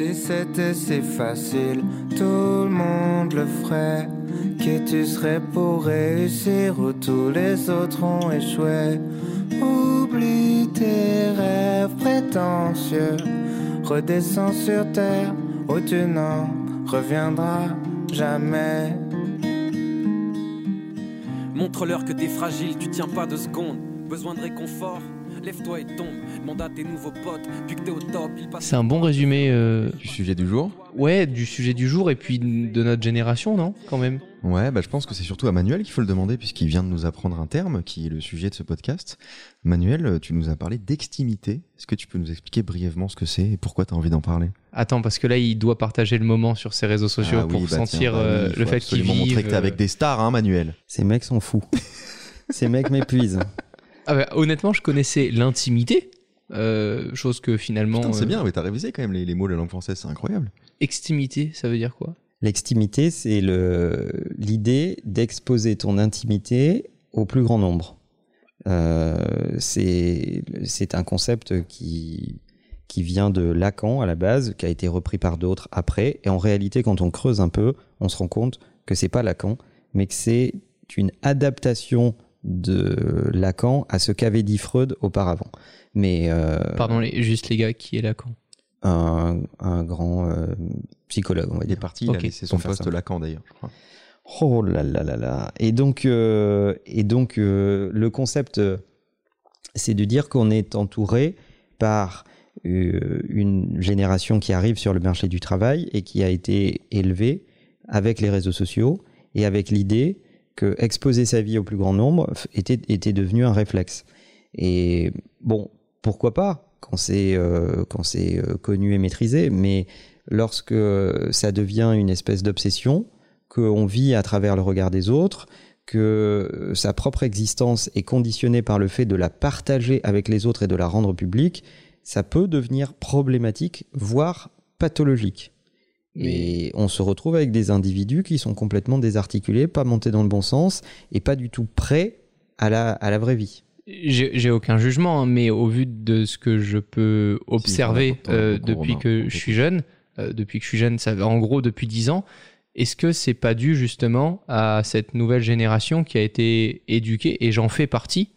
Si c'était si facile, tout le monde le ferait. Qui tu serais pour réussir où tous les autres ont échoué? Oublie tes rêves prétentieux. Redescends sur terre où tu n'en reviendras jamais. Montre-leur que t'es fragile, tu tiens pas deux secondes. Besoin de réconfort Lève-toi et tombe, demande à tes nouveaux potes, puis que t'es au top. C'est un bon résumé. euh, Du sujet du jour Ouais, du sujet du jour et puis de notre génération, non Quand même? Ouais, bah, je pense que c'est surtout à Manuel qu'il faut le demander puisqu'il vient de nous apprendre un terme qui est le sujet de ce podcast. Manuel, tu nous as parlé d'extimité. Est-ce que tu peux nous expliquer brièvement ce que c'est et pourquoi tu as envie d'en parler? Attends, parce que là, il doit partager le moment sur ses réseaux sociaux Ah oui, pour bah sentir tiens, bah euh, il faut le fait qu'il vive. montrer que t'es euh, avec des stars, hein, Manuel. Ces mecs sont fous. Ces mecs m'épuisent. Ah bah, honnêtement, je connaissais l'intimité, euh, chose que finalement. Putain, c'est euh, bien, mais t'as révisé quand même les, les mots de la langue française, c'est incroyable. Extimité, ça veut dire quoi? L'extimité, c'est le- l'idée d'exposer ton intimité au plus grand nombre. Euh, c'est c'est un concept qui, qui vient de Lacan à la base, qui a été repris par d'autres après. Et en réalité, quand on creuse un peu, on se rend compte que c'est pas Lacan, mais que c'est une adaptation de Lacan à ce qu'avait dit Freud auparavant. Mais euh, Pardon, les- juste les gars, qui est Lacan? Un, un grand euh, psychologue, on va Il est dire. parti, il a laissé son poste ça. Lacan d'ailleurs, je crois. Oh là là là là. Et donc, euh, et donc euh, le concept, c'est de dire qu'on est entouré par euh, une génération qui arrive sur le marché du travail et qui a été élevée avec les réseaux sociaux et avec l'idée que exposer sa vie au plus grand nombre était, était devenu un réflexe. Et bon, pourquoi pas quand c'est euh, euh, connu et maîtrisé, mais lorsque ça devient une espèce d'obsession, qu'on vit à travers le regard des autres, que sa propre existence est conditionnée par le fait de la partager avec les autres et de la rendre publique, ça peut devenir problématique, voire pathologique. Et on se retrouve avec des individus qui sont complètement désarticulés, pas montés dans le bon sens et pas du tout prêts à la, à la vraie vie. J'ai aucun jugement, hein, mais au vu de ce que je peux observer euh, depuis que je suis jeune, euh, depuis que je suis jeune, ça en gros depuis 10 ans, est-ce que c'est pas dû justement à cette nouvelle génération qui a été éduquée, et j'en fais partie,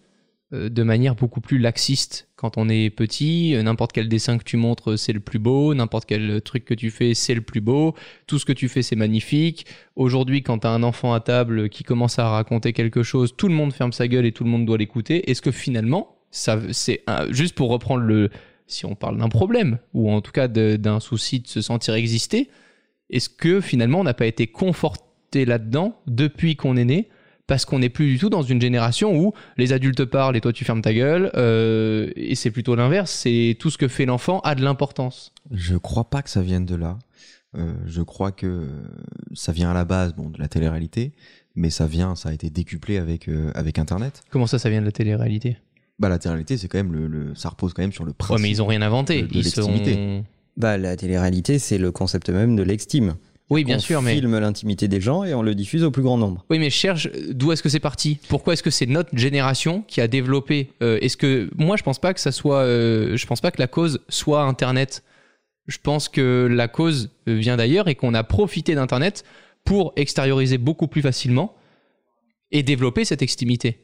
de manière beaucoup plus laxiste quand on est petit, euh, n'importe quel dessin que tu montres, c'est le plus beau, n'importe quel truc que tu fais, c'est le plus beau, tout ce que tu fais, c'est magnifique. Aujourd'hui, quand tu as un enfant à table qui commence à raconter quelque chose, tout le monde ferme sa gueule et tout le monde doit l'écouter. Est-ce que finalement, ça, c'est juste pour reprendre le, si on parle d'un problème ou en tout cas d'un souci de se sentir exister, est-ce que finalement on n'a pas été conforté là-dedans depuis qu'on est né? Parce qu'on n'est plus du tout dans une génération où les adultes parlent et toi tu fermes ta gueule euh, et c'est plutôt l'inverse, c'est tout ce que fait l'enfant a de l'importance. Je crois pas que ça vienne de là. Euh, je crois que ça vient à la base bon, de la télé-réalité, mais ça vient, ça a été décuplé avec, euh, avec Internet. Comment ça, ça vient de la télé-réalité? Bah, la télé-réalité, c'est quand même le, le- ça repose quand même sur le Ouais, principe. mais ils ont rien inventé. de- de ils sont... Bah, la télé-réalité, c'est le concept même de l'extime. Oui, bien on sûr, mais filme l'intimité des gens et on le diffuse au plus grand nombre. oui, mais cherche d'où est-ce que c'est parti? Pourquoi est-ce que c'est notre génération qui a développé euh, Est-ce que moi, je pense pas que ça soit, euh, je pense pas que la cause soit Internet. Je pense que la cause euh, vient d'ailleurs et qu'on a profité d'Internet pour extérioriser beaucoup plus facilement et développer cette extimité.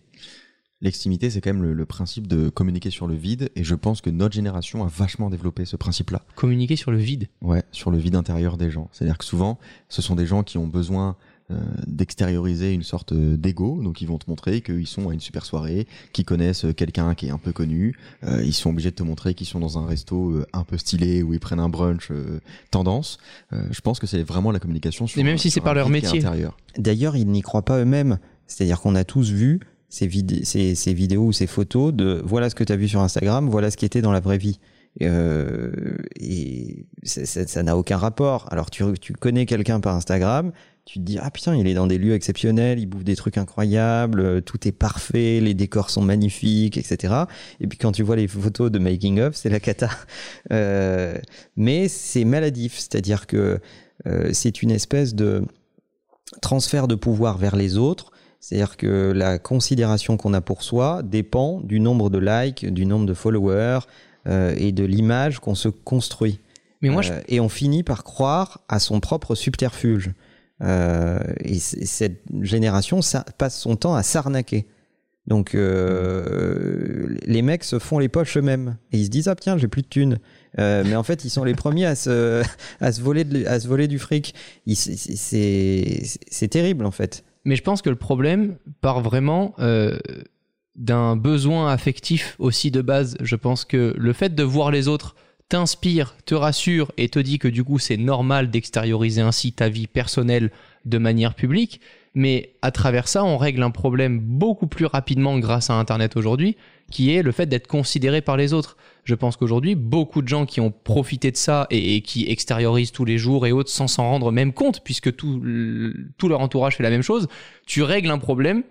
L'extimité, c'est quand même le, le principe de communiquer sur le vide, et je pense que notre génération a vachement développé ce principe-là. Communiquer sur le vide. Ouais, sur le vide intérieur des gens. C'est-à-dire que souvent, ce sont des gens qui ont besoin euh, d'extérioriser une sorte euh, d'ego, donc ils vont te montrer qu'ils sont à une super soirée, qu'ils connaissent euh, quelqu'un qui est un peu connu, euh, ils sont obligés de te montrer qu'ils sont dans un resto euh, un peu stylé où ils prennent un brunch euh, tendance. Euh, je pense que c'est vraiment la communication sur Et même si c'est par leur vide métier. D'ailleurs, ils n'y croient pas eux-mêmes. C'est-à-dire qu'on a tous vu ces, vid- ces, ces vidéos ou ces photos de voilà ce que tu as vu sur Instagram, voilà ce qui était dans la vraie vie. Euh, et ça- ça n'a aucun rapport. Alors tu, tu connais quelqu'un par Instagram, tu te dis ah putain il est dans des lieux exceptionnels, il bouffe des trucs incroyables, euh, tout est parfait, les décors sont magnifiques, etc. Et puis quand tu vois les photos de making of, c'est la cata. Euh, mais c'est maladif, c'est-à-dire que euh, c'est une espèce de transfert de pouvoir vers les autres. C'est-à-dire que la considération qu'on a pour soi dépend du nombre de likes, du nombre de followers euh, et de l'image qu'on se construit. Mais moi, je- Euh, et on finit par croire à son propre subterfuge. Euh, et cette génération ça, passe son temps à s'arnaquer. Donc les mecs se font les poches eux-mêmes et ils se disent ah tiens j'ai plus de thunes. Mais en fait ils sont les premiers à se à se voler de- à se voler du fric. C'est terrible en fait. Mais je pense que le problème part vraiment euh, d'un besoin affectif aussi de base. Je pense que le fait de voir les autres t'inspire, te rassure et te dit que du coup c'est normal d'extérioriser ainsi ta vie personnelle de manière publique. Mais à travers ça, on règle un problème beaucoup plus rapidement grâce à Internet aujourd'hui, qui est le fait d'être considéré par les autres. Je pense qu'aujourd'hui, beaucoup de gens qui ont profité de ça et, qui extériorisent tous les jours et autres sans s'en rendre même compte, puisque tout leur entourage fait la même chose, tu règles un problème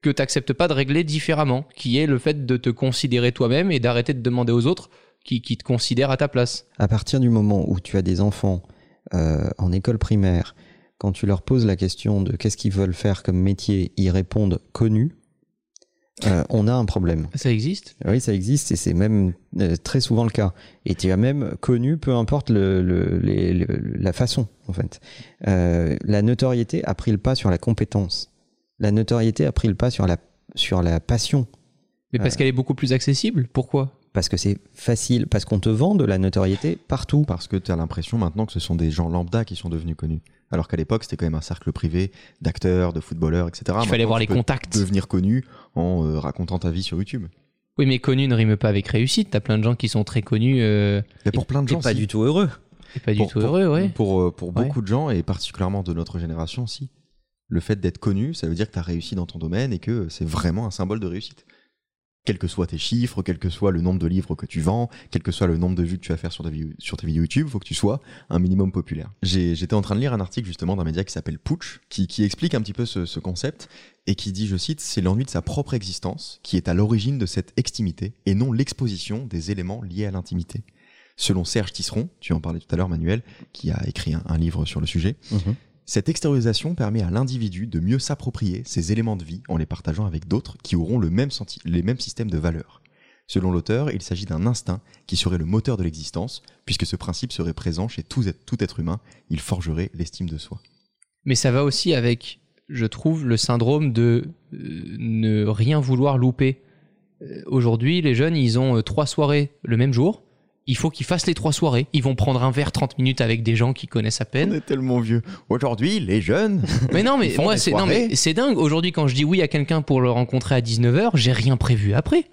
que tu n'acceptes pas de régler différemment, qui est le fait de te considérer toi-même et d'arrêter de demander aux autres qui, qui te considèrent à ta place. À partir du moment où tu as des enfants euh, en école primaire, quand tu leur poses la question de qu'est-ce qu'ils veulent faire comme métier, ils répondent connu, euh, on a un problème. Ça existe? Oui, ça existe et c'est même euh, très souvent le cas. Et tu as même connu, peu importe le, le- les- le- la façon, en fait. Euh, la notoriété a pris le pas sur la compétence. La notoriété a pris le pas sur la, sur la passion. Mais parce qu'elle est beaucoup plus accessible? Pourquoi? Parce que c'est facile, parce qu'on te vend de la notoriété partout. Parce que tu as l'impression maintenant que ce sont des gens lambda qui sont devenus connus. Alors qu'à l'époque, c'était quand même un cercle privé d'acteurs, de footballeurs, etc. Il fallait Maintenant, voir tu les contacts. Devenir connu en euh, racontant ta vie sur YouTube. Oui, mais connu ne rime pas avec réussite. T'as plein de gens qui sont très connus euh, Mais pour plein de gens, pas si. du tout heureux. et pas du pour, tout pour- heureux, ouais. Pour, euh, Ouais. beaucoup de gens, et particulièrement de notre génération aussi, le fait d'être connu, ça veut dire que tu as réussi dans ton domaine et que c'est vraiment un symbole de réussite. Quels que soient tes chiffres, quel que soit le nombre de livres que tu vends, quel que soit le nombre de vues que tu vas faire sur, ta vidéo- sur tes vidéos YouTube, faut que tu sois un minimum populaire. J'étais en train de lire un article justement d'un média qui s'appelle Pooch, qui, qui explique un petit peu ce, ce concept et qui dit, je cite, c'est l'ennui de sa propre existence qui est à l'origine de cette extimité et non l'exposition des éléments liés à l'intimité. Selon Serge Tisseron, tu en parlais tout à l'heure Manuel, qui a écrit un- un livre sur le sujet, Mhm. Cette extériorisation permet à l'individu de mieux s'approprier ces éléments de vie en les partageant avec d'autres qui auront le même senti- les mêmes systèmes de valeurs. Selon l'auteur, il s'agit d'un instinct qui serait le moteur de l'existence, puisque ce principe serait présent chez tout être, tout être humain, il forgerait l'estime de soi. Mais ça va aussi avec, je trouve, le syndrome de euh, ne rien vouloir louper. Euh, Aujourd'hui, les jeunes, ils ont euh, trois soirées le même jour. Il faut qu'ils fassent les trois soirées. Ils vont prendre un verre 30 minutes avec des gens qu'ils connaissent à peine. est tellement vieux. Aujourd'hui, les jeunes, Mais non, mais Ils font moi, c'est non, mais c'est dingue. Aujourd'hui, quand je dis oui à quelqu'un pour le rencontrer à 19h, j'ai rien prévu après.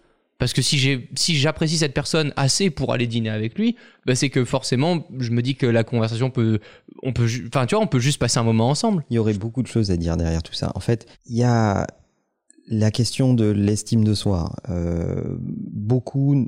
Parce que si j'ai si j'apprécie cette personne assez pour aller dîner avec lui, bah c'est que forcément, je me dis que la conversation peut, on peut, enfin, tu vois, on peut juste passer un moment ensemble. Il y aurait beaucoup de choses à dire derrière tout ça. En fait, il y a la question de l'estime de soi. Euh, beaucoup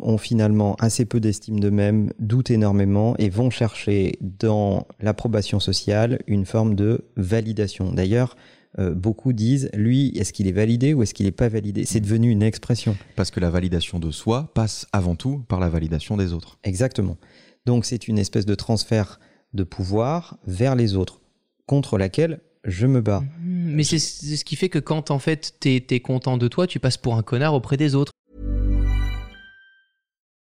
ont finalement assez peu d'estime d'eux-mêmes, doutent énormément et vont chercher dans l'approbation sociale une forme de validation. D'ailleurs, euh, beaucoup disent, lui, est-ce qu'il est validé ou est-ce qu'il n'est pas validé? C'est devenu une expression. parce que la validation de soi passe avant tout par la validation des autres. Exactement. Donc c'est une espèce de transfert de pouvoir vers les autres, contre laquelle je me bats. Mm-hmm. Mais c'est c'est ce qui fait que quand en fait t'es es content de toi, tu passes pour un connard auprès des autres.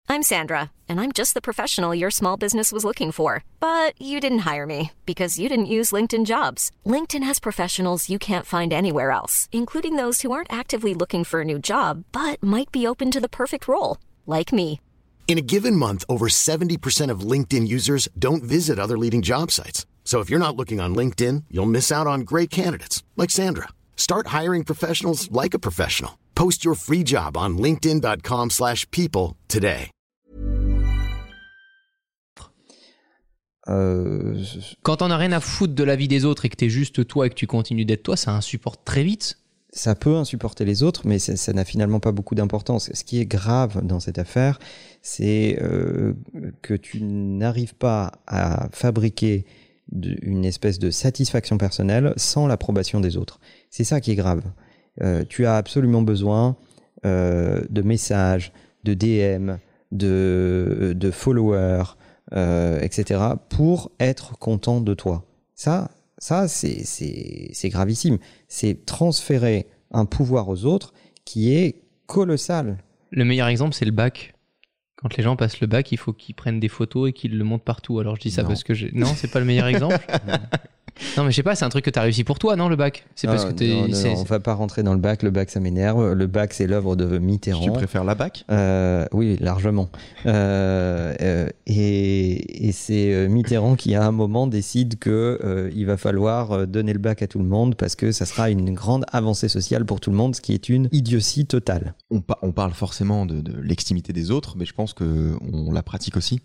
I'm Sandra, and I'm just the professional your small business was looking for. But you didn't hire me because you didn't use LinkedIn jobs. LinkedIn has professionals you can't find anywhere else, including those who aren't actively looking for a new job but might be open to the perfect role, like me. In a given month, over 70% of LinkedIn users don't visit other leading job sites. So if you're not looking on LinkedIn, you'll miss out on great candidates like Sandra. Start hiring professionals like a professional. Post your free job on linkedin.com/people slash people today. Euh, Quand t'en as rien à foutre de la vie des autres et que t'es juste toi et que tu continues d'être toi, ça insupporte très vite. ça peut insupporter les autres, mais ça ça n'a finalement pas beaucoup d'importance. Ce qui est grave dans cette affaire, c'est euh, que tu n'arrives pas à fabriquer de- une espèce de satisfaction personnelle sans l'approbation des autres. C'est ça qui est grave. Euh, tu as absolument besoin euh, de messages, de DM, de, de followers, euh, etc., pour être content de toi. Ça, ça c'est gravissime. C'est transférer un pouvoir aux autres qui est colossal. Le meilleur exemple, c'est le bac. Quand les gens passent le bac, il faut qu'ils prennent des photos et qu'ils le montrent partout. Alors je dis ça Non. parce que j'ai. Non, c'est pas le meilleur exemple. non, mais je sais pas, c'est un truc que t'as réussi pour toi, non, le bac? C'est parce Non, que t'es. non, non, c'est- non, on va pas rentrer dans le bac. Le bac, ça m'énerve. Le bac, c'est l'œuvre de Mitterrand. Tu préfères la BAC? Euh, oui, largement. Euh, euh, et et c'est Mitterrand qui, à un moment, décide que euh, il va falloir donner le bac à tout le monde parce que ça sera une grande avancée sociale pour tout le monde, ce qui est une idiotie totale. on, pa- on parle forcément de, de l'extimité des autres, mais je pense que on la pratique aussi.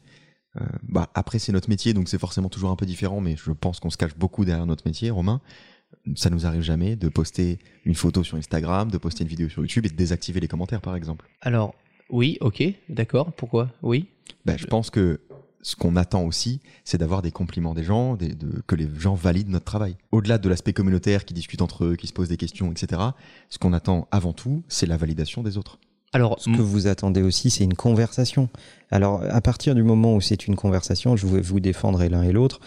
Euh, bah, après, c'est notre métier, donc c'est forcément toujours un peu différent, mais je pense qu'on se cache beaucoup derrière notre métier, Romain. Ça nous arrive jamais de poster une photo sur Instagram, de poster une vidéo sur YouTube et de désactiver les commentaires, par exemple. Alors, oui, ok, d'accord. Pourquoi? Oui. Bah, je pense que ce qu'on attend aussi, c'est d'avoir des compliments des gens, des- de- que les gens valident notre travail. Au-delà de l'aspect communautaire, qui discutent entre eux, qui se posent des questions, etc., ce qu'on attend avant tout, c'est la validation des autres. Alors, Ce que vous attendez aussi, c'est une conversation. Alors, à partir du moment où c'est une conversation, je vais vous défendre l'un et l'autre,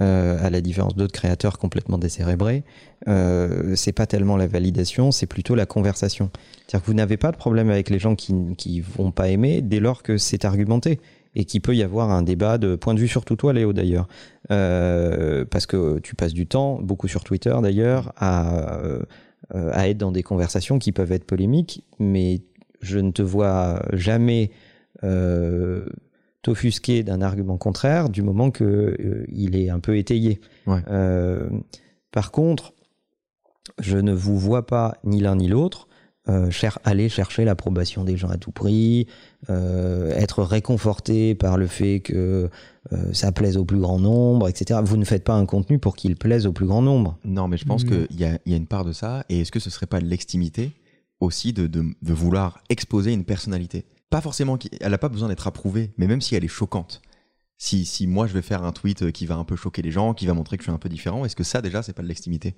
euh, à la différence d'autres créateurs complètement décérébrés, euh, c'est pas tellement la validation, c'est plutôt la conversation. C'est-à-dire que vous n'avez pas de problème avec les gens qui, qui vont pas aimer dès lors que c'est argumenté et qu'il peut y avoir un débat de point de vue, surtout toi, Léo, d'ailleurs. Euh, parce que tu passes du temps, beaucoup sur Twitter d'ailleurs, à, euh, à être dans des conversations qui peuvent être polémiques, mais je ne te vois jamais euh, t'offusquer d'un argument contraire du moment que euh, il est un peu étayé. Ouais. Euh, par contre, je ne vous vois pas ni l'un ni l'autre euh, cher- aller chercher l'approbation des gens à tout prix, euh, être réconforté par le fait que euh, ça plaise au plus grand nombre, etc. Vous ne faites pas un contenu pour qu'il plaise au plus grand nombre. Non, mais je pense Mm. qu'il y a, il y a une part de ça. Et est-ce que ce serait pas de l'extimité aussi de, de, de vouloir exposer une personnalité Pas forcément, elle n'a pas besoin d'être approuvée, mais même si elle est choquante. Si, si moi je vais faire un tweet euh, qui va un peu choquer les gens, qui va montrer que je suis un peu différent, est-ce que ça déjà c'est pas de l'extimité?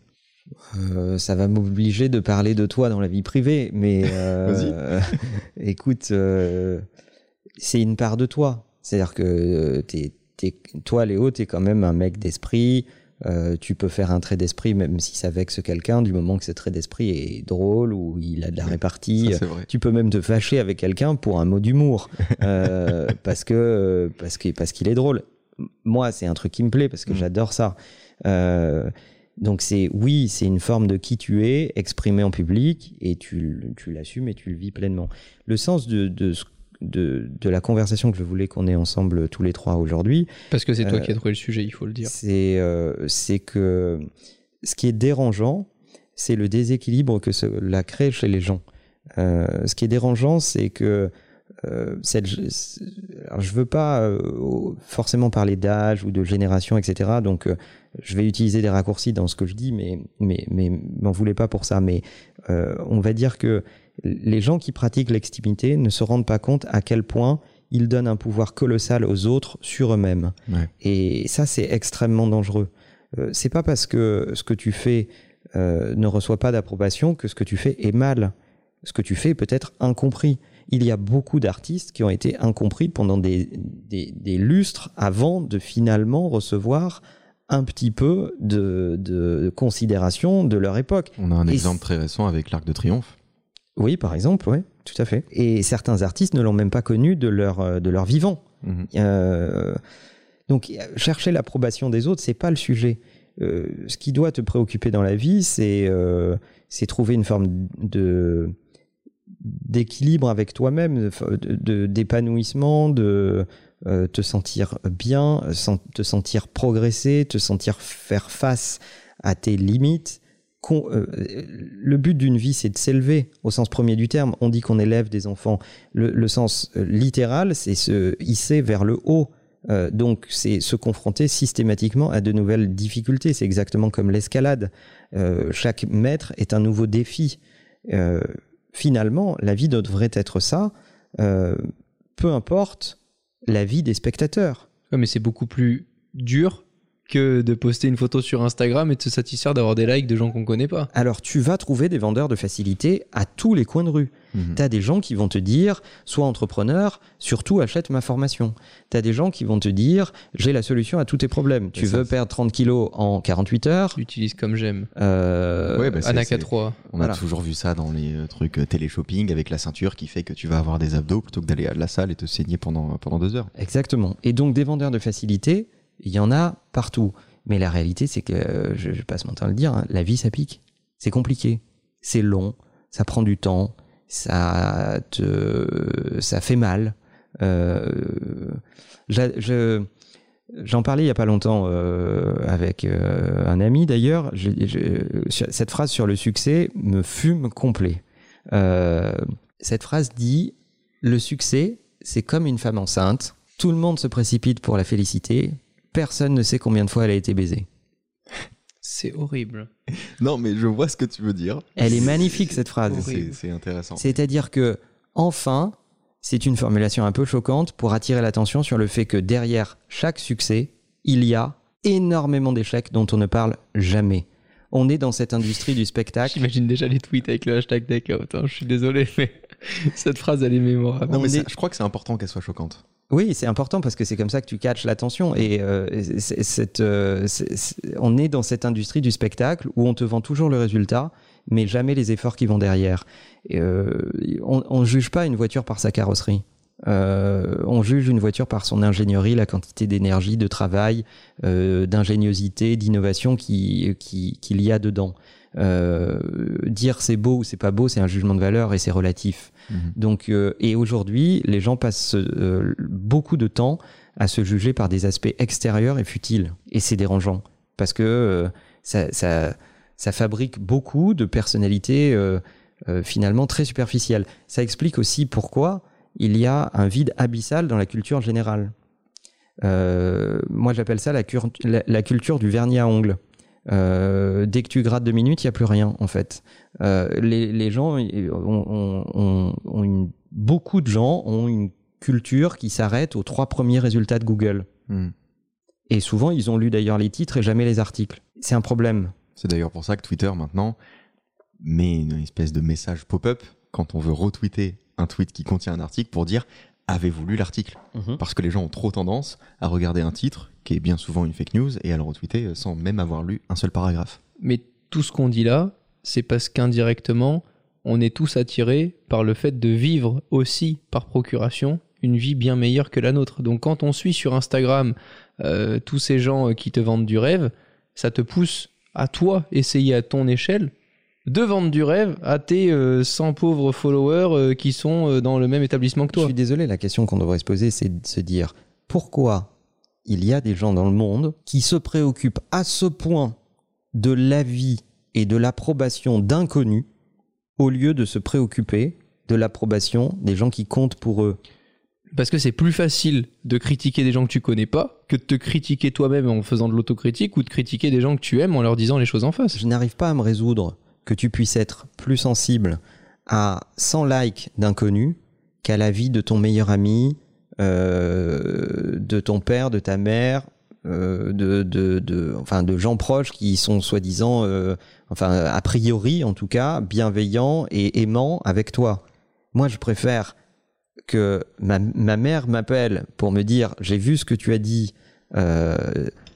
Euh, ça va m'obliger de parler de toi dans la vie privée, mais euh, écoute, euh, c'est une part de toi. C'est-à-dire que t'es, t'es- toi, Léo, tu es quand même un mec d'esprit. Euh, tu peux faire un trait d'esprit même si ça vexe quelqu'un, du moment que ce trait d'esprit est drôle ou il a de la Ouais, répartie. Ça, vrai. Tu peux même te fâcher avec quelqu'un pour un mot d'humour euh, parce que parce que parce qu'il est drôle. Moi, c'est un truc qui me plaît parce que Mm. j'adore ça. Euh, donc c'est oui, c'est une forme de qui tu es exprimé en public et tu, tu l'assumes et tu le vis pleinement. Le sens de de, ce- de de la conversation que je voulais qu'on ait ensemble tous les trois aujourd'hui, parce que c'est toi euh, qui as trouvé le sujet, il faut le dire. c'est euh, que ce qui est dérangeant, c'est le déséquilibre que cela crée chez les gens. Euh, ce qui est dérangeant, c'est que euh, cette, alors je veux pas forcément parler d'âge ou de génération, etc. Donc, je vais utiliser des raccourcis dans ce que je dis, mais mais mais m'en voulez pas pour ça. Mais on va dire que les gens qui pratiquent l'extimité ne se rendent pas compte à quel point ils donnent un pouvoir colossal aux autres sur eux-mêmes. Ouais. Et ça, c'est extrêmement dangereux. Euh, c'est pas parce que ce que tu fais euh, ne reçoit pas d'approbation que ce que tu fais est mal. Ce que tu fais peut être incompris. Il y a beaucoup d'artistes qui ont été incompris pendant des, des, des lustres avant de finalement recevoir un petit peu de, de considération de leur époque. On a un Et exemple très récent avec l'Arc de Triomphe. Oui, par exemple, oui, tout à fait. Et certains artistes ne l'ont même pas connu de leur, euh, de leur vivant. Mhm. Euh, donc, euh, chercher l'approbation des autres, c'est pas le sujet. Euh, ce qui doit te préoccuper dans la vie, c'est euh, trouver une forme de d'équilibre avec toi-même, de- de- d'épanouissement, de, euh, te sentir bien, te sentir progresser, te sentir faire face à tes limites. Euh, le but d'une vie, c'est de s'élever au sens premier du terme. On dit qu'on élève des enfants. Le, sens euh, littéral, c'est se hisser vers le haut. Euh, donc, c'est se confronter systématiquement à de nouvelles difficultés. C'est exactement comme l'escalade. Chaque mètre est un nouveau défi. Finalement, la vie devrait être ça, peu importe la vie des spectateurs. Mais c'est beaucoup plus dur que de poster une photo sur Instagram et de se satisfaire d'avoir des likes de gens qu'on connaît pas. Alors tu vas trouver des vendeurs de facilité à tous les coins de rue. Mhm. Tu as des gens qui vont te dire, sois entrepreneur, surtout achète ma formation. Tu as des gens qui vont te dire, j'ai la solution à tous tes problèmes. Tu ça, veux perdre 30 kilos en 48 heures J'utilise comme j'aime. euh, Ouais, bah, c'est- Anaka c'est- 3. On a Voilà. toujours vu ça dans les euh, trucs euh, télé-shopping avec la ceinture qui fait que tu vas avoir des abdos plutôt que d'aller à la salle et te saigner pendant, pendant deux heures. Exactement. Et donc des vendeurs de facilité, il y en a partout. Mais la réalité, c'est que, euh, je, passe mon temps à le dire, hein, la vie, ça pique. C'est compliqué. C'est long. Ça prend du temps. Ça te, ça fait mal. Euh, j'en parlais il y a pas longtemps euh, avec un ami d'ailleurs. Cette phrase sur le succès me fume complet. Cette phrase dit le succès, c'est comme une femme enceinte. Tout le monde se précipite pour la féliciter. Personne ne sait combien de fois elle a été baisée. C'est horrible. Non, mais je vois ce que tu veux dire. Elle est magnifique cette phrase. C'est intéressant. C'est-à-dire que, enfin, c'est une formulation un peu choquante pour attirer l'attention sur le fait que derrière chaque succès, il y a énormément d'échecs dont on ne parle jamais. On est dans cette industrie du spectacle. J'imagine déjà les tweets avec le hashtag Deckout. hein. Je suis désolé, mais cette phrase, elle est mémorable. Non, mais est- je crois que c'est important qu'elle soit choquante. Oui, c'est important parce que c'est comme ça que tu catches l'attention. Et euh, euh, on est dans cette industrie du spectacle où on te vend toujours le résultat, mais jamais les efforts qui vont derrière. Et, euh, on ne juge pas une voiture par sa carrosserie. Euh, on juge une voiture par son ingénierie, la quantité d'énergie, de travail, euh, d'ingéniosité, d'innovation qui- qui- qu'il y a dedans. Euh, dire c'est beau ou c'est pas beau, c'est un jugement de valeur et c'est relatif. Mhm. Donc, euh, et aujourd'hui, les gens passent euh, beaucoup de temps à se juger par des aspects extérieurs et futiles. Et c'est dérangeant parce que euh, ça, ça, ça fabrique beaucoup de personnalités euh, euh, finalement très superficielles. Ça explique aussi pourquoi il y a un vide abyssal dans la culture générale. Euh, moi, j'appelle ça la, cur- la- la culture du vernis à ongles. Euh, dès que tu grattes deux minutes, il n'y a plus rien en fait. Euh, les, les gens, ont, ont- ont- ont une- beaucoup de gens ont une culture qui s'arrête aux trois premiers résultats de Google. Mhm. Et souvent, ils ont lu d'ailleurs les titres et jamais les articles. C'est un problème. C'est d'ailleurs pour ça que Twitter maintenant met une espèce de message pop-up quand on veut retweeter un tweet qui contient un article pour dire avez-vous lu l'article Parce que les gens ont trop tendance à regarder un titre qui est bien souvent une fake news et à le retweeter sans même avoir lu un seul paragraphe. Mais tout ce qu'on dit là, c'est parce qu'indirectement, on est tous attirés par le fait de vivre aussi par procuration une vie bien meilleure que la nôtre. Donc quand on suit sur Instagram euh, tous ces gens euh, qui te vendent du rêve, ça te pousse à toi essayer à ton échelle de vendre du rêve à tes euh, 100 pauvres followers euh, qui sont euh, dans le même établissement que Je toi. suis désolé, la question qu'on devrait se poser, c'est de se dire pourquoi il y a des gens dans le monde qui se préoccupent à ce point de l'avis et de l'approbation d'inconnus au lieu de se préoccuper de l'approbation des gens qui comptent pour eux? Parce que c'est plus facile de critiquer des gens que tu connais pas que de te critiquer toi-même en faisant de l'autocritique ou de critiquer des gens que tu aimes en leur disant les choses en face. Je n'arrive pas à me résoudre que tu puisses être plus sensible à 100 likes d'inconnus qu'à la vie de ton meilleur ami, euh, de ton père, de ta mère, euh, de, de, de, enfin, de gens proches qui sont soi-disant, euh, enfin, a priori en tout cas, bienveillants et aimants avec toi. Moi, je préfère que ma, ma mère m'appelle pour me dire j'ai vu ce que tu as dit,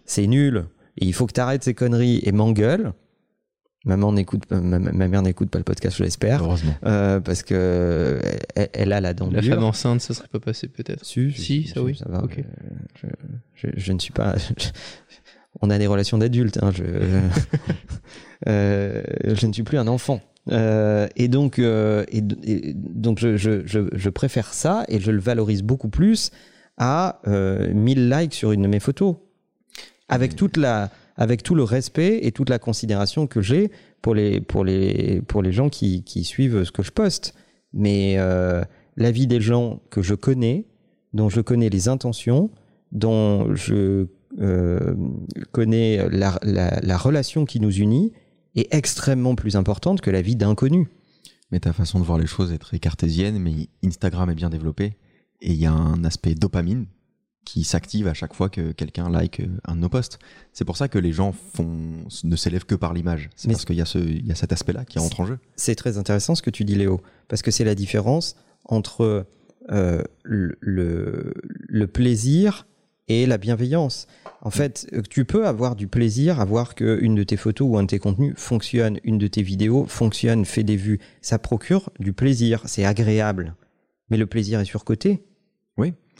c'est nul, il faut que tu arrêtes ces conneries et m'engueule. Maman n'écoute, ma, mère n'écoute pas le podcast, je l'espère, Heureusement. euh, parce que elle, elle a la dent La dure. femme enceinte, ça serait pas passé peut-être. Si, Si, ça oui. va. Ok. Euh, Je, je- je ne suis pas. on a des relations d'adultes. hein, je, euh, je ne suis plus un enfant. Euh, et donc, euh, et, et donc je, je, je, je préfère ça et je le valorise beaucoup plus à euh, 1000 likes sur une de mes photos. Avec, toute la, avec tout le respect et toute la considération que j'ai pour les, pour, les, pour les gens qui, qui suivent ce que je poste. Mais euh, la vie des gens que je connais, dont je connais les intentions, dont je euh, connais la, la- la relation qui nous unit, est extrêmement plus importante que la vie d'inconnus. Mais ta façon de voir les choses est très cartésienne, mais Instagram est bien développé et il y a un aspect dopamine qui s'active à chaque fois que quelqu'un like euh, un de nos posts. C'est pour ça que les gens font, ne s'élèvent que par l'image. C'est parce qu'il y, a ce- il y a cet aspect-là qui rentre en jeu. C'est très intéressant ce que tu dis, Léo, parce que c'est la différence entre euh, le, le- le plaisir et la bienveillance. En fait, euh, tu peux avoir du plaisir à voir qu'une de tes photos ou un de tes contenus fonctionne, une de tes vidéos fonctionne, fait des vues. Ça procure du plaisir, c'est agréable. Mais le plaisir est surcoté.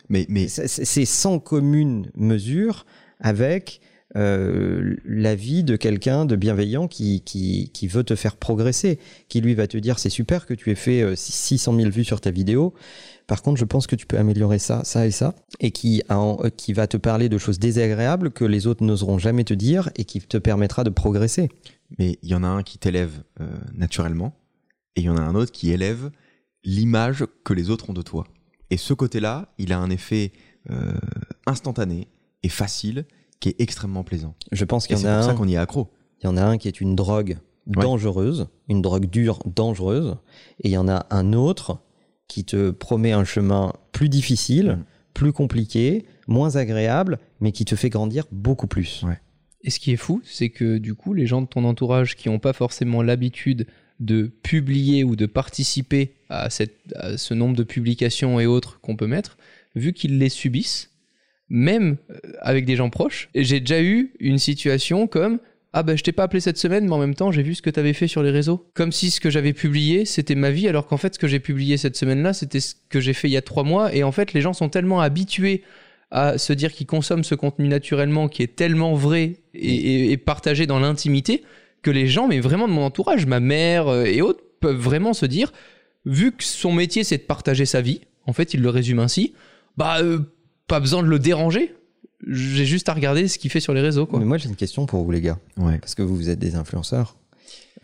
Mais, mais C'est sans commune mesure avec euh, la vie de quelqu'un de bienveillant qui, qui, qui veut te faire progresser, qui lui va te dire c'est super que tu aies fait euh, 600 000 vues sur ta vidéo, par contre je pense que tu peux améliorer ça, ça et ça, et qui, a euh, qui va te parler de choses désagréables que les autres n'oseront jamais te dire et qui te permettra de progresser. mais il y en a un qui t'élève euh, naturellement et il y en a un autre qui élève l'image que les autres ont de toi. Et ce côté-là, il a un effet euh, instantané et facile qui est extrêmement plaisant. Je pense qu'il y c'est en a pour ça un qu'on y est accro. Il y en a un qui est une drogue Ouais. dangereuse, une drogue dure dangereuse, et il y en a un autre qui te promet un chemin plus difficile, Mm. plus compliqué, moins agréable, mais qui te fait grandir beaucoup plus. Ouais. Et ce qui est fou, c'est que du coup, les gens de ton entourage qui n'ont pas forcément l'habitude de publier ou de participer à, cette, ce nombre de publications et autres qu'on peut mettre, vu qu'ils les subissent, même euh, avec des gens proches, j'ai déjà eu une situation comme ah bah je t'ai pas appelé cette semaine, mais en même temps j'ai vu ce que tu avais fait sur les réseaux. Comme si ce que j'avais publié c'était ma vie, alors qu'en fait ce que j'ai publié cette semaine-là c'était ce que j'ai fait il y a trois mois. Et en fait les gens sont tellement habitués à se dire qu'ils consomment ce contenu naturellement, qui est tellement vrai et- et partagé dans l'intimité, que les gens, mais vraiment de mon entourage, ma mère euh, et autres, peuvent vraiment se dire, vu que son métier c'est de partager sa vie, en fait il le résume ainsi, bah euh, pas besoin de le déranger. J'ai juste à regarder ce qu'il fait sur les réseaux. Quoi. Mais moi j'ai une question pour vous les gars, Ouais. parce que vous, vous êtes des influenceurs.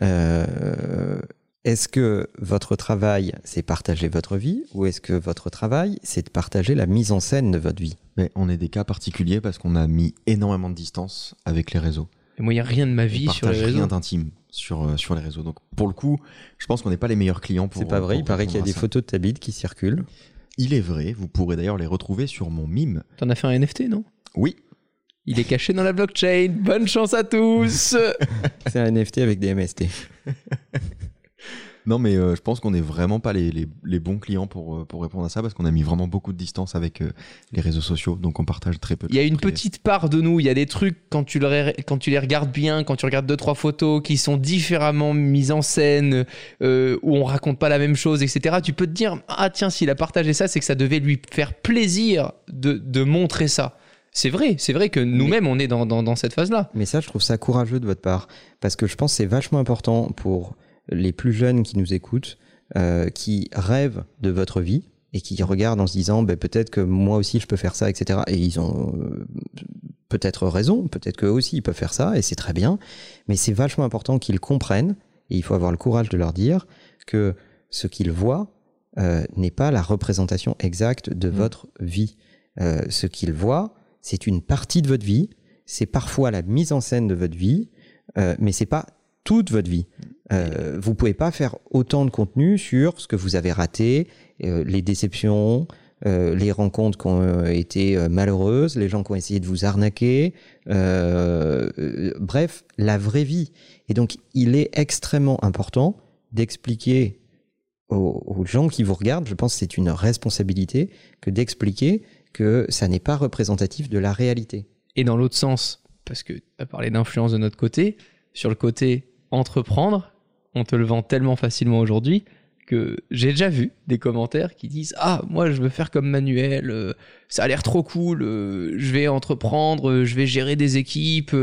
Euh, est-ce que votre travail c'est partager votre vie, ou est-ce que votre travail c'est de partager la mise en scène de votre vie? Mais on est des cas particuliers parce qu'on a mis énormément de distance avec les réseaux. Et moi, il n'y a rien de ma On vie sur les partage réseaux. rien d'intime sur, euh, sur les réseaux. Donc pour le coup, je pense qu'on n'est pas les meilleurs clients pour. C'est pas vrai, il paraît qu'il y a des ça. photos de ta bite qui circulent. Il est vrai, vous pourrez d'ailleurs les retrouver sur mon mime. T'en as fait un NFT, non? Oui, Il est caché dans la blockchain. Bonne chance à tous C'est un NFT avec des MST. Non, mais euh, je pense qu'on n'est vraiment pas les, les- les bons clients pour, euh, pour répondre à ça parce qu'on a mis vraiment beaucoup de distance avec euh, les réseaux sociaux, donc on partage très peu. Il y a une petite part de nous, il y a des trucs quand tu, le- quand tu les regardes bien, quand tu regardes deux trois photos qui sont différemment mises en scène, euh, où on raconte pas la même chose, etc. Tu peux te dire ah tiens s'il a partagé ça, c'est que ça devait lui faire plaisir de, de montrer ça. C'est vrai, c'est vrai que nous-mêmes on est dans, dans, dans cette phase-là. Mais ça, je trouve ça courageux de votre part. Parce que je pense que c'est vachement important pour les plus jeunes qui nous écoutent, euh, qui rêvent de votre vie et qui regardent en se disant ben, peut-être que moi aussi je peux faire ça, etc. Et ils ont euh, peut-être raison, peut-être qu'eux aussi ils peuvent faire ça et c'est très bien. Mais c'est vachement important qu'ils comprennent et il faut avoir le courage de leur dire que ce qu'ils voient euh, n'est pas la représentation exacte de votre vie. Ce qu'ils voient, c'est une partie de votre vie, c'est parfois la mise en scène de votre vie, euh, mais c'est pas toute votre vie. Euh, vous pouvez pas faire autant de contenu sur ce que vous avez raté, euh, les déceptions, euh, les rencontres qui ont euh, été euh, malheureuses, les gens qui ont essayé de vous arnaquer, euh, bref, la vraie vie. Et donc, il est extrêmement important d'expliquer aux, aux gens qui vous regardent, je pense que c'est une responsabilité, que d'expliquer que ça n'est pas représentatif de la réalité. Et dans l'autre sens, parce que tu as parlé d'influence de notre côté, sur le côté entreprendre, on te le vend tellement facilement aujourd'hui que j'ai déjà vu des commentaires qui disent Ah, moi je veux faire comme Manuel, euh, ça a l'air trop cool, euh, je vais entreprendre, euh, je vais gérer des équipes,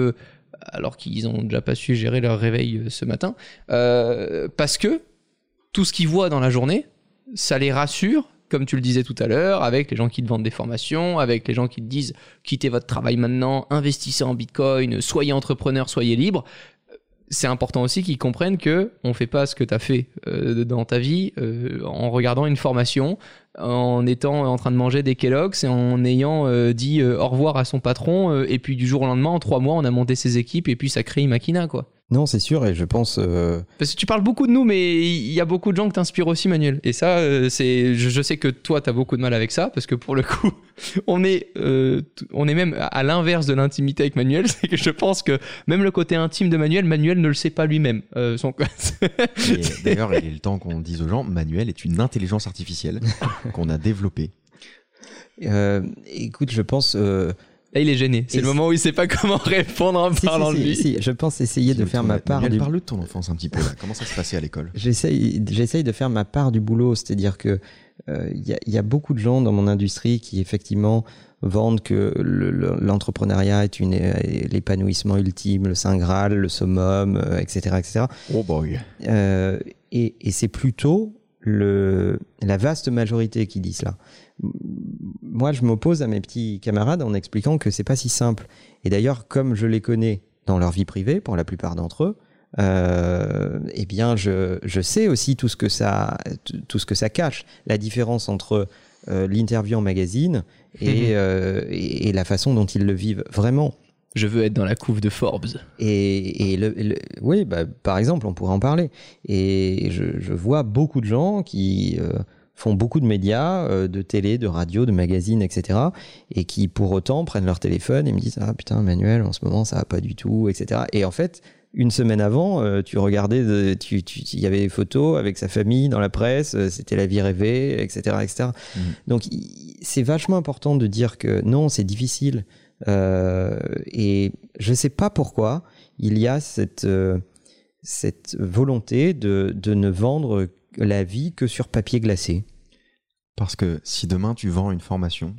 alors qu'ils ont déjà pas su gérer leur réveil ce matin. Parce que tout ce qu'ils voient dans la journée, ça les rassure, comme tu le disais tout à l'heure, avec les gens qui te vendent des formations, avec les gens qui te disent quittez votre travail maintenant, investissez en Bitcoin, soyez entrepreneur, soyez libre. C'est important aussi qu'ils comprennent que on fait pas ce que tu as fait euh, dans ta vie euh, en regardant une formation, en étant en train de manger des Kellogg's et en ayant euh, dit euh, au revoir à son patron euh, et puis du jour au lendemain en trois mois on a monté ses équipes et puis ça crée Imakina quoi. Non, c'est sûr, et je pense. euh, Parce que tu parles beaucoup de nous, mais il y a beaucoup de gens que t'inspirent aussi, Manuel. Et ça, euh, c'est, je, je sais que toi, t'as beaucoup de mal avec ça, parce que pour le coup, on est, euh, on est même à l'inverse de l'intimité avec Manuel. C'est que je pense que même le côté intime de Manuel, Manuel ne le sait pas lui-même. Euh, son... D'ailleurs, il est le temps qu'on dise aux gens, Manuel est une intelligence artificielle qu'on a développée. euh, écoute, je pense. Là, il est gêné. C'est le moment où il sait pas comment répondre en si, si, parlant de lui. si, je pense essayer de faire ma part du. parle de ton enfance un petit peu là. Comment ça se passait à l'école? J'essaye, de faire ma part du boulot, c'est-à-dire que euh, il y, a, il y a beaucoup de gens dans mon industrie qui effectivement vendent que le- le- l'entrepreneuriat est une l'épanouissement ultime, le saint graal, le summum, euh, etc., etc. Oh boy. Euh, et et c'est plutôt le, la vaste majorité qui dit cela. Moi, je m'oppose à mes petits camarades en expliquant que c'est pas si simple. Et d'ailleurs, comme je les connais dans leur vie privée, pour la plupart d'entre eux, euh, eh bien, je, je sais aussi tout ce que ça, tout ce que ça cache. La différence entre euh, l'interview en magazine et, euh, et, et la façon dont ils le vivent vraiment. Je veux être dans la couve de Forbes. Et, et le, le- oui, bah, par exemple, on pourrait en parler. Et je, je vois beaucoup de gens qui euh, font beaucoup de médias, euh, de télé, de radio, de magazines, etc. Et qui, pour autant, prennent leur téléphone et me disent Ah putain, Manuel, en ce moment, ça va pas du tout, etc. Et en fait, une semaine avant, euh, tu regardais, tu- tu- il y avait des photos avec sa famille dans la presse, euh, c'était la vie rêvée, etc. etc. Mhm. Donc, c'est vachement important de dire que non, c'est difficile. Euh, et je sais pas pourquoi il y a cette, euh, cette volonté de, de ne vendre la vie que sur papier glacé. Parce que si demain tu vends une formation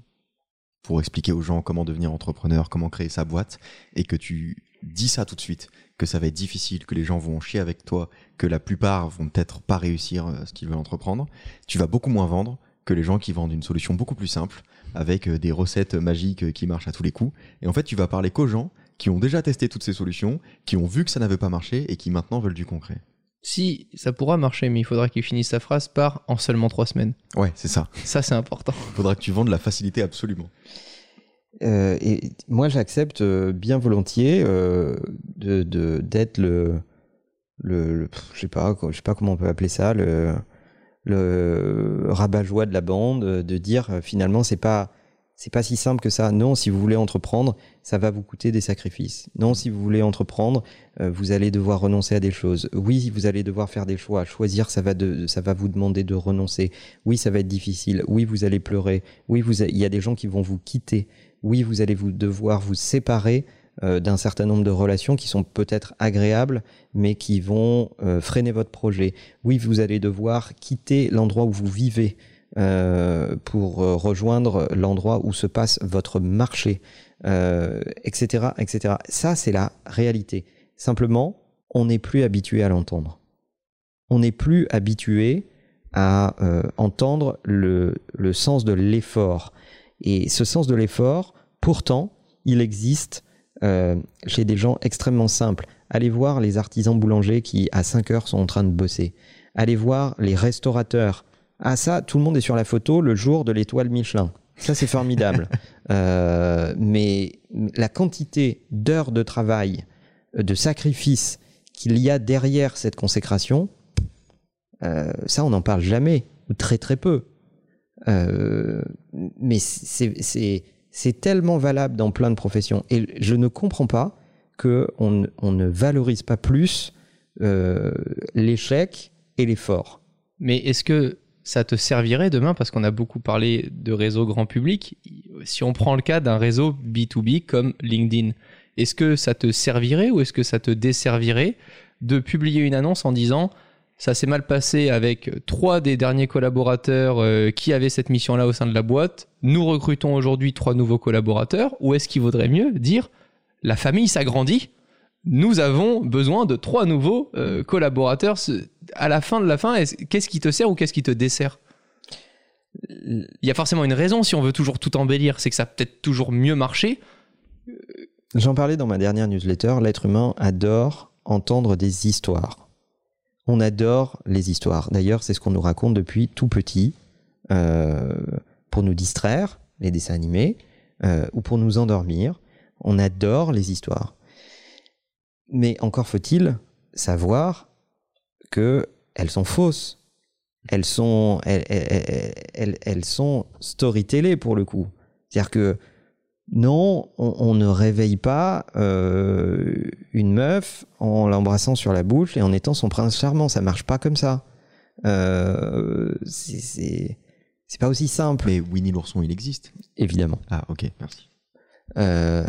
pour expliquer aux gens comment devenir entrepreneur, comment créer sa boîte, et que tu dis ça tout de suite, que ça va être difficile, que les gens vont chier avec toi, que la plupart vont peut-être pas réussir euh, ce qu'ils veulent entreprendre, tu vas beaucoup moins vendre que les gens qui vendent une solution beaucoup plus simple, avec euh, des recettes magiques euh, qui marchent à tous les coups. Et en fait, tu vas parler qu'aux gens qui ont déjà testé toutes ces solutions, qui ont vu que ça n'avait pas marché et qui maintenant veulent du concret. Si, ça pourra marcher, mais il faudra qu'il finisse sa phrase par en seulement trois semaines. Ouais, c'est ça. Ça, c'est important. Faudra que tu vendes la facilité absolument. Euh, et moi, j'accepte euh, bien volontiers euh, de de- d'être le, le, le- je sais pas, je sais pas comment on peut appeler ça, le, le rabat-joie de la bande, de dire finalement c'est pas c'est pas si simple que ça. Non, si vous voulez entreprendre, ça va vous coûter des sacrifices. Non, si vous voulez entreprendre, euh, vous allez devoir renoncer à des choses. Oui, vous allez devoir faire des choix. Choisir, ça va de, ça va vous demander de renoncer. Oui, ça va être difficile. Oui, vous allez pleurer. Oui, vous, il y a des gens qui vont vous quitter. Oui, vous allez vous devoir vous séparer euh, d'un certain nombre de relations qui sont peut-être agréables, mais qui vont euh, freiner votre projet. Oui, vous allez devoir quitter l'endroit où vous vivez euh, pour euh, rejoindre l'endroit où se passe votre marché, euh, etc., etc. Ça, c'est la réalité. Simplement, on n'est plus habitué à l'entendre. On n'est plus habitué à entendre le, le sens de l'effort. Et ce sens de l'effort, pourtant, il existe chez des gens extrêmement simples. Allez voir les artisans boulangers qui, à 5 heures, sont en train de bosser. Allez voir les restaurateurs. Ah ça, tout le monde est sur la photo le jour de l'étoile Michelin. Ça, c'est formidable. Euh, mais la quantité d'heures de travail, euh, de sacrifices qu'il y a derrière cette consécration, euh, ça, on n'en parle jamais, ou très très peu. Euh, mais c'est- c'est c'est tellement valable dans plein de professions. Et je ne comprends pas qu'on on on ne valorise pas plus euh, l'échec et l'effort. Mais est-ce que ça te servirait demain, parce qu'on a beaucoup parlé de réseau grand public, si on prend le cas d'un réseau B2B comme LinkedIn, est-ce que ça te servirait ou est-ce que ça te desservirait de publier une annonce en disant ça s'est mal passé avec trois des derniers collaborateurs euh, qui avaient cette mission-là au sein de la boîte, nous recrutons aujourd'hui trois nouveaux collaborateurs, ou est-ce qu'il vaudrait mieux dire la famille s'agrandit, nous avons besoin de trois nouveaux euh, collaborateurs à la fin de la fin. est-ce- Qu'est-ce qui te sert ou qu'est-ce qui te dessert? Il y a forcément une raison si on veut toujours tout embellir, c'est que ça peut-être toujours mieux marché. J'en parlais dans ma dernière newsletter, l'être humain adore entendre des histoires. On adore les histoires. D'ailleurs, c'est ce qu'on nous raconte depuis tout petit, euh, pour nous distraire, les dessins animés, euh, ou pour nous endormir. On adore les histoires. Mais encore faut-il savoir que elles sont fausses. Elles sont, elles, elles, elles, elles sont storytellées pour le coup. C'est-à-dire que non, on, on ne réveille pas euh, une meuf en l'embrassant sur la bouche et en étant son prince charmant. Ça marche pas comme ça. Euh, c'est pas aussi simple, Mais Winnie l'ourson, il existe. évidemment. Ah, ok, merci. Euh,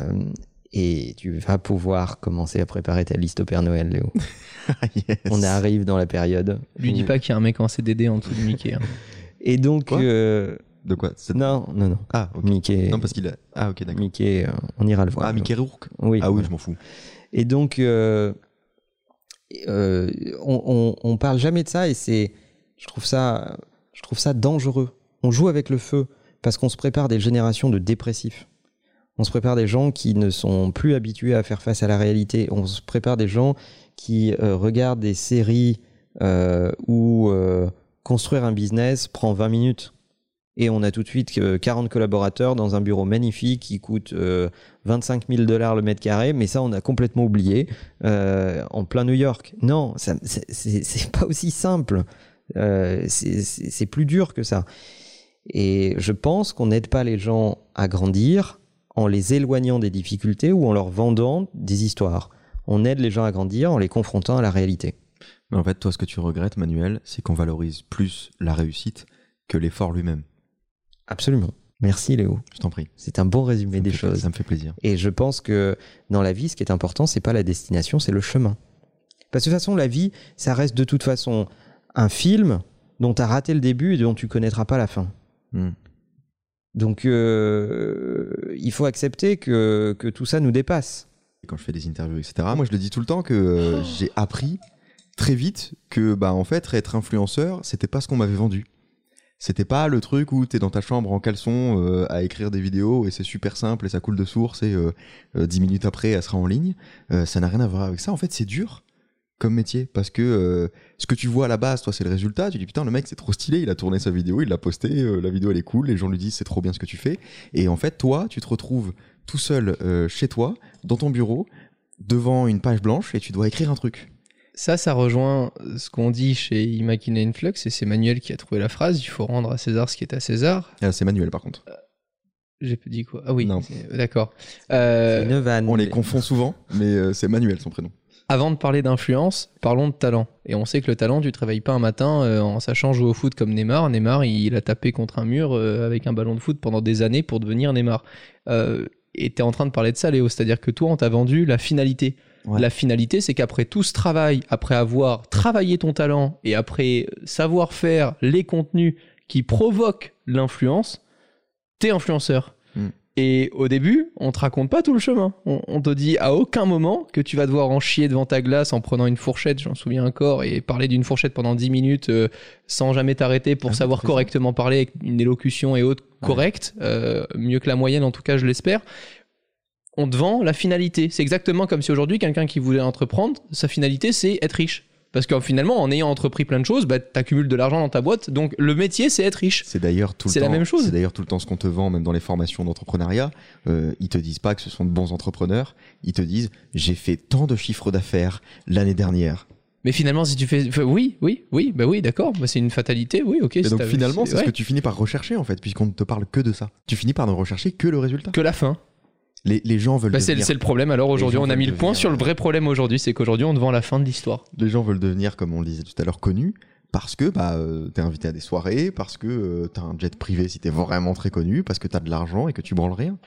et tu vas pouvoir commencer à préparer ta liste au Père Noël, Léo. Yes. On arrive dans la période. Lui dis pas qu'il y a un mec en CDD en dessous de Mickey. hein. Et donc, Quoi euh, De quoi non, non, non. Ah, ok. Mickey, Non, parce qu'il a. Ah, ok, d'accord. Mickey, euh, on ira le voir. Ah, Mickey Rourke Oui. Ah oui, je m'en fous. Et donc, euh, euh, on, on, on parle jamais de ça et c'est, je trouve ça, je trouve ça dangereux. On joue avec le feu parce qu'on se prépare des générations de dépressifs. On se prépare des gens qui ne sont plus habitués à faire face à la réalité. On se prépare des gens qui euh, regardent des séries euh, où euh, construire un business prend 20 minutes. Et on a tout de suite euh, 40 collaborateurs dans un bureau magnifique qui coûte euh, 25 000 dollars le mètre carré, mais ça on a complètement oublié en plein New York. Non, c'est- pas aussi simple. C'est plus dur que ça. Et je pense qu'on n'aide pas les gens à grandir en les éloignant des difficultés ou en leur vendant des histoires. On aide les gens à grandir en les confrontant à la réalité. Mais en fait, toi, ce que tu regrettes, Manuel, c'est qu'on valorise plus la réussite que l'effort lui-même. Absolument. Merci Léo. Je t'en prie. C'est un bon résumé des fait- choses. Ça me fait plaisir. Et je pense que dans la vie, ce qui est important, c'est pas la destination, c'est le chemin. Parce que de toute façon, la vie, ça reste de toute façon un film dont tu as raté le début et dont tu connaîtras pas la fin. Hmm. Donc, euh, il faut accepter que, que tout ça nous dépasse. Quand je fais des interviews, etc., moi, je le dis tout le temps que euh, j'ai appris très vite que, bah, en fait, être influenceur, c'était pas ce qu'on m'avait vendu. C'était pas le truc où t'es dans ta chambre en caleçon euh, à écrire des vidéos et c'est super simple et ça coule de source et euh, euh, dix minutes après, elle sera en ligne. Euh, ça n'a rien à voir avec ça. En fait, c'est dur comme métier parce que euh, ce que tu vois à la base, toi, c'est le résultat. Tu dis putain, le mec, c'est trop stylé. Il a tourné sa vidéo, il l'a postée. euh, la vidéo, elle est cool. Les gens lui disent c'est trop bien ce que tu fais. Et en fait, toi, tu te retrouves tout seul euh, chez toi, dans ton bureau, devant une page blanche et tu dois écrire un truc. Ça, ça rejoint ce qu'on dit chez Imagine Influx, et c'est Manuel qui a trouvé la phrase il faut rendre à César ce qui est à César. Ah, c'est Manuel, par contre. J'ai dit quoi Ah oui, d'accord. Euh. On les confond souvent, mais euh, c'est Manuel son prénom. Avant de parler d'influence, parlons de talent. Et on sait que le talent, tu te réveilles pas un matin euh, en sachant jouer au foot comme Neymar. Neymar, il a tapé contre un mur euh, avec un ballon de foot pendant des années pour devenir Neymar. Euh, et tu es en train de parler de ça, Léo. C'est-à-dire que toi, on t'a vendu la finalité. Ouais. La finalité, c'est qu'après tout ce travail, après avoir travaillé ton talent et après savoir faire les contenus qui provoquent l'influence, t'es influenceur. Et au début, on te raconte pas tout le chemin. On, on te dit à aucun moment que tu vas devoir en chier devant ta glace en prenant une fourchette, j'en souviens encore, et parler d'une fourchette pendant 10 minutes euh, sans jamais t'arrêter pour Ah savoir correctement parler avec une élocution et autres Ouais. correcte, euh, mieux que la moyenne en tout cas, je l'espère. On te vend la finalité. C'est exactement comme si aujourd'hui, quelqu'un qui voulait entreprendre, sa finalité, c'est être riche. Parce que finalement, en ayant entrepris plein de choses, bah, tu accumules de l'argent dans ta boîte. Donc le métier, c'est être riche. C'est d'ailleurs tout le C'est la temps- même chose. C'est d'ailleurs tout le temps ce qu'on te vend, même dans les formations d'entrepreneuriat. Euh, ils te disent pas que ce sont de bons entrepreneurs. Ils te disent j'ai fait tant de chiffres d'affaires l'année dernière. Mais finalement, si tu fais. enfin, oui, oui, oui, bah oui, d'accord. Bah, c'est une fatalité, oui, ok. Et donc finalement, c'est ouais. ce que tu finis par rechercher en fait, puisqu'on ne te parle que de ça. Tu finis par ne rechercher que le résultat. Que la fin. Les, les gens veulent Bah, devenir, c'est le problème. Alors aujourd'hui, on a mis le point devenir- sur le vrai problème aujourd'hui, c'est qu'aujourd'hui, on te vend la fin de l'histoire. les gens veulent devenir, comme on le disait tout à l'heure, connus parce que bah, euh, t'es invité à des soirées, parce que euh, t'as un jet privé si t'es vraiment très connu, parce que t'as de l'argent et que tu branles rien.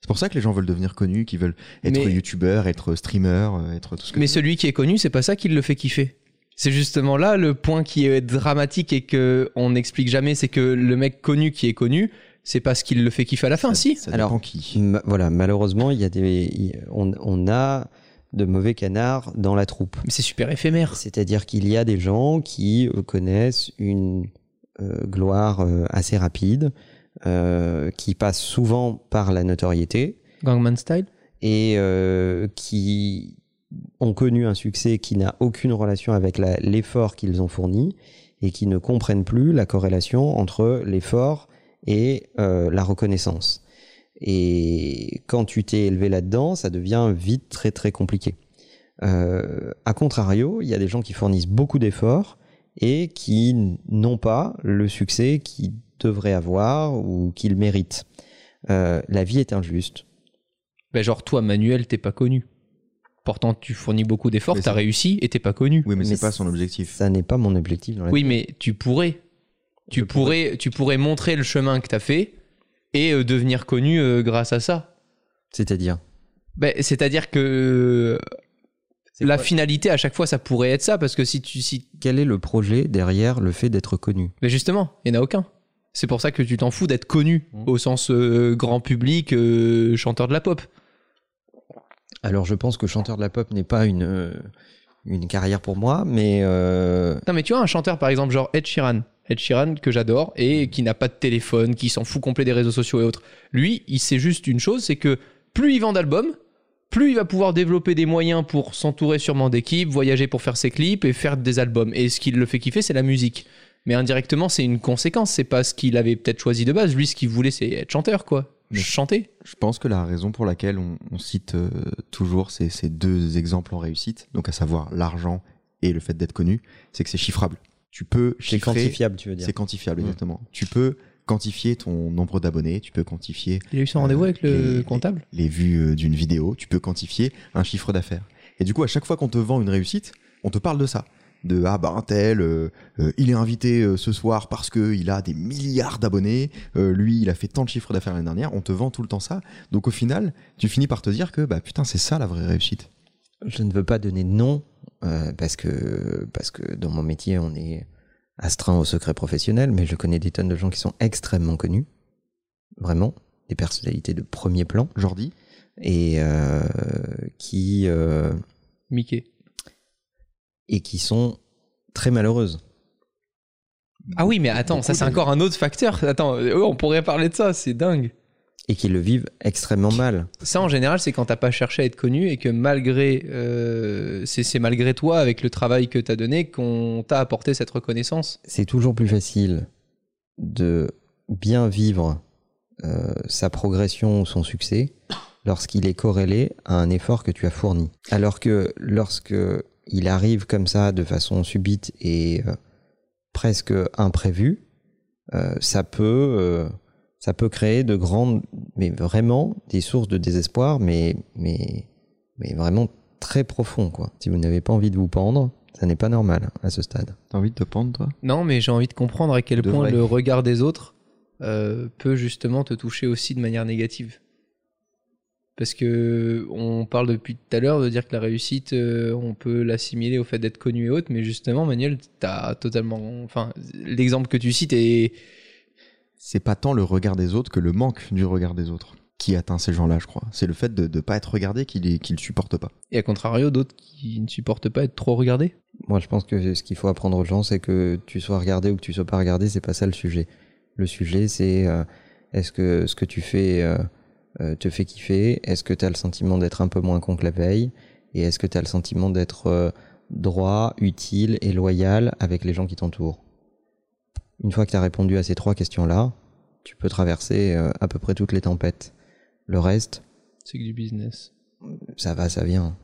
C'est pour ça que les gens veulent devenir connus, qui veulent être Mais- youtubeur, être streamer, euh, être tout ce que Mais celui qui est connu, c'est pas ça qui le fait kiffer. C'est justement là le point qui est dramatique et que on n'explique jamais, c'est que le mec connu qui est connu, c'est pas ce qui le fait kiffer à la fin, Ça- si. ça Alors, dépend qui. Ma- voilà, malheureusement, il y a des, on, on a de mauvais canards dans la troupe. Mais c'est super éphémère. C'est-à-dire qu'il y a des gens qui euh, connaissent une euh, gloire euh, assez rapide, euh, qui passent souvent par la notoriété Gangman Style. et euh, qui ont connu un succès qui n'a aucune relation avec l'effort qu'ils ont fourni et qui ne comprennent plus la corrélation entre l'effort et euh, la reconnaissance. Et quand tu t'es élevé là-dedans, ça devient vite très très compliqué. Euh, a contrario, il y a des gens qui fournissent beaucoup d'efforts et qui n'ont pas le succès qu'ils devraient avoir ou qu'ils méritent. Euh, la vie est injuste. Ben genre toi, Manuel, t'es pas connu. Pourtant, tu fournis beaucoup d'efforts, t'as réussi et t'es pas connu. Oui, mais, Mais c'est pas son objectif. Ça n'est pas mon objectif dans la Oui, vie. mais tu pourrais. Tu pourrais, tu pourrais montrer le chemin que t'as fait et euh, devenir connu euh, grâce à ça. C'est-à-dire Ben, C'est-à-dire que C'est la quoi finalité à chaque fois, ça pourrait être ça parce que si tu, si, Quel est le projet derrière le fait d'être connu? Mais justement, il y en a aucun. C'est pour ça que tu t'en fous d'être connu Mmh. au sens euh, grand public, chanteur de la pop. Alors je pense que chanteur de la pop n'est pas une, une carrière pour moi, mais Non, mais tu vois, un chanteur par exemple, genre Ed Sheeran. Ed Sheeran, que j'adore, et qui n'a pas de téléphone, qui s'en fout complet des réseaux sociaux et autres. Lui, il sait juste une chose c'est que plus il vend d'albums, plus il va pouvoir développer des moyens pour s'entourer sûrement d'équipes, voyager pour faire ses clips et faire des albums. Et ce qui le fait kiffer, c'est la musique. Mais indirectement, c'est une conséquence, c'est pas ce qu'il avait peut-être choisi de base. Lui, ce qu'il voulait, c'est être chanteur, quoi. Mais- Chanter. Je pense que la raison pour laquelle on, on cite euh, toujours ces, ces deux exemples en réussite, donc à savoir l'argent et le fait d'être connu, c'est que c'est chiffrable. Tu peux c'est chiffrer. quantifiable, tu veux dire. C'est quantifiable, Mm. exactement. Tu peux quantifier ton nombre d'abonnés, tu peux quantifier Il a eu son rendez-vous avec le les- comptable? les vues euh, d'une vidéo, tu peux quantifier un chiffre d'affaires. Et du coup, à chaque fois qu'on te vend une réussite, on te parle de ça. De ah bah un tel, euh, euh, il est invité euh, ce soir parce que il a des milliards d'abonnés, euh, lui il a fait tant de chiffres d'affaires l'année dernière, on te vend tout le temps ça. Donc au final, tu finis par te dire que bah putain c'est ça la vraie réussite. Je ne veux pas donner de nom euh, parce que parce que dans mon métier on est astreint au secret professionnel, mais je connais des tonnes de gens qui sont extrêmement connus, vraiment des personnalités de premier plan Jordi, et euh, qui euh, Mickey. et qui sont très malheureuses. Ah oui, mais attends, ça c'est encore un autre facteur. Attends, on pourrait parler de ça, c'est dingue. Et qui le vivent extrêmement mal. Ça, en général, c'est quand t'as pas cherché à être connu et que malgré, euh, c'est malgré toi, avec le travail que t'as donné, qu'on t'a apporté cette reconnaissance. C'est toujours plus facile de bien vivre euh, sa progression ou son succès lorsqu'il est corrélé à un effort que tu as fourni. Alors que lorsque il arrive comme ça de façon subite et euh, presque imprévue, ça peut ça peut créer de grandes, mais vraiment des sources de désespoir, mais mais mais vraiment très profond quoi. Si vous n'avez pas envie de vous pendre, ça n'est pas normal à ce stade. t'as envie de te pendre toi? Non, mais j'ai envie de comprendre à quel De point vrai. le regard des autres euh, peut justement te toucher aussi de manière négative. Parce que on parle depuis tout à l'heure de dire que la réussite, euh, on peut l'assimiler au fait d'être connu et autres, mais justement, Manuel, t'as totalement. Enfin, l'exemple que tu cites est. C'est pas tant le regard des autres que le manque du regard des autres qui atteint ces gens-là, je crois. C'est le fait de ne pas être regardé qui le supportent pas. Et à contrario, d'autres qui ne supportent pas être trop regardés? Moi, je pense que ce qu'il faut apprendre aux gens, c'est que tu sois regardé ou que tu sois pas regardé, c'est pas ça le sujet. Le sujet, c'est euh, est-ce que ce que tu fais euh, euh, te fait kiffer? Est-ce que tu as le sentiment d'être un peu moins con que la veille? Et est-ce que tu as le sentiment d'être euh, droit, utile et loyal avec les gens qui t'entourent? Une fois que tu as répondu à ces trois questions-là, tu peux traverser euh, à peu près toutes les tempêtes. Le reste, C'est que du business. ça va, ça vient.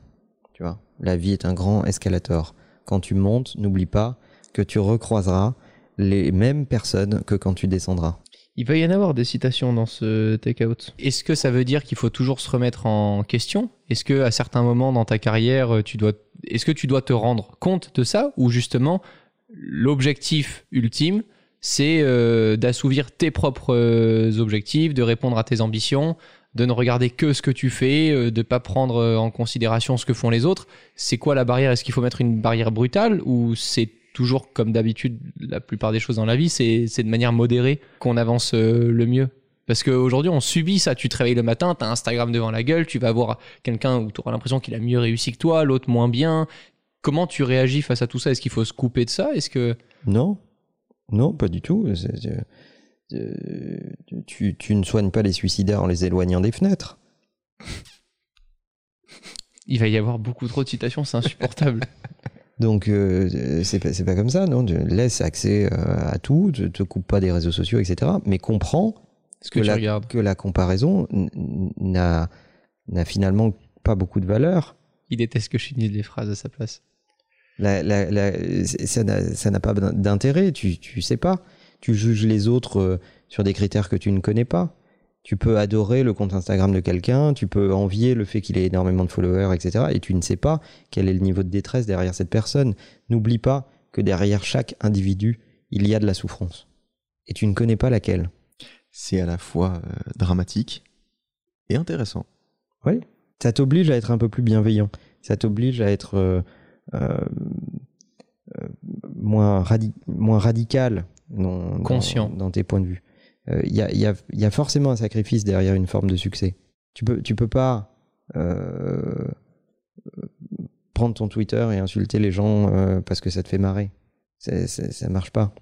Tu vois, la vie est un grand escalator. Quand tu montes, n'oublie pas que tu recroiseras les mêmes personnes que quand tu descendras. Il va y en avoir des citations dans ce take-out. Est-ce que ça veut dire qu'il faut toujours se remettre en question? Est-ce que à certains moments dans ta carrière, tu dois, est-ce que tu dois te rendre compte de ça ou justement l'objectif ultime, c'est euh, d'assouvir tes propres euh, objectifs, de répondre à tes ambitions, de ne regarder que ce que tu fais, euh, de pas prendre euh, en considération ce que font les autres. C'est quoi la barrière? Est-ce qu'il faut mettre une barrière brutale ou c'est toujours comme d'habitude la plupart des choses dans la vie, c'est de manière modérée qu'on avance le mieux? Parce qu'aujourd'hui, on subit ça. Tu te réveilles le matin, tu as Instagram devant la gueule, tu vas voir quelqu'un où tu auras l'impression qu'il a mieux réussi que toi, l'autre moins bien. Comment tu réagis face à tout ça? Est-ce qu'il faut se couper de ça? Est-ce que Non, non, pas du tout. Euh, tu, tu ne soignes pas les suicidaires en les éloignant des fenêtres. il va y avoir beaucoup trop de citations C'est insupportable. Donc euh, c'est pas, comme ça, non? Tu Laisse accès euh, à tout, te, te coupe pas des réseaux sociaux, etc. Mais comprends ce que, la, regardes. que la comparaison n'a finalement pas beaucoup de valeur Il déteste que je finisse les phrases à sa place. La- la- la- ça n'a ça n'a pas d'intérêt, tu, tu sais pas. Tu juges les autres euh, sur des critères que tu ne connais pas. Tu peux adorer le compte Instagram de quelqu'un, tu peux envier le fait qu'il ait énormément de followers, etc. Et tu ne sais pas quel est le niveau de détresse derrière cette personne. N'oublie pas que derrière chaque individu, il y a de la souffrance. Et tu ne connais pas laquelle. C'est à la fois euh, dramatique et intéressant. Oui. Ça t'oblige à être un peu plus bienveillant. Ça t'oblige à être euh, moins, radi- moins radical dans, dans- Conscient. dans tes points de vue. Euh, Il y, a, il y a- il y a forcément un sacrifice derrière une forme de succès. Tu peux, tu peux pas euh, prendre ton Twitter et insulter les gens euh, parce que ça te fait marrer. C'est- c'est- ça marche pas.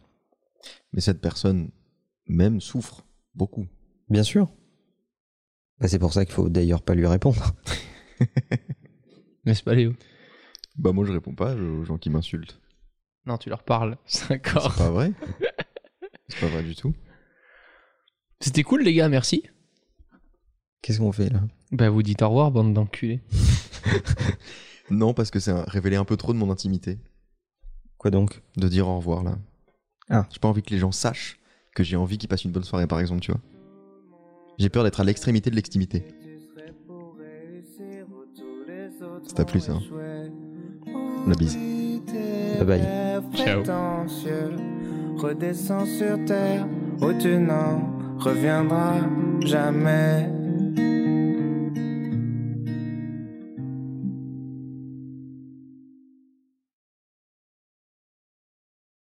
Mais cette personne même souffre beaucoup. Bien sûr. Bah, c'est pour ça qu'il faut d'ailleurs pas lui répondre. N'est-ce pas, Léo Bah moi je réponds pas aux gens qui m'insultent. Non, tu leur parles. C'est D'accord. pas vrai. C'est pas vrai du tout. C'était cool, les gars, merci. Qu'est-ce qu'on fait là? Bah, vous dites au revoir, bande d'enculés. Non parce que c'est un- révéler un peu trop de mon intimité Quoi donc? De dire au revoir là. Ah. J'ai pas envie que les gens sachent que j'ai envie qu'ils passent une bonne soirée par exemple, tu vois. J'ai peur d'être à l'extrémité de l'extimité. Ça t'a plu, ça, hein La bise. Bye bye. Ciao. Redescends sur terre n'en reviendras jamais.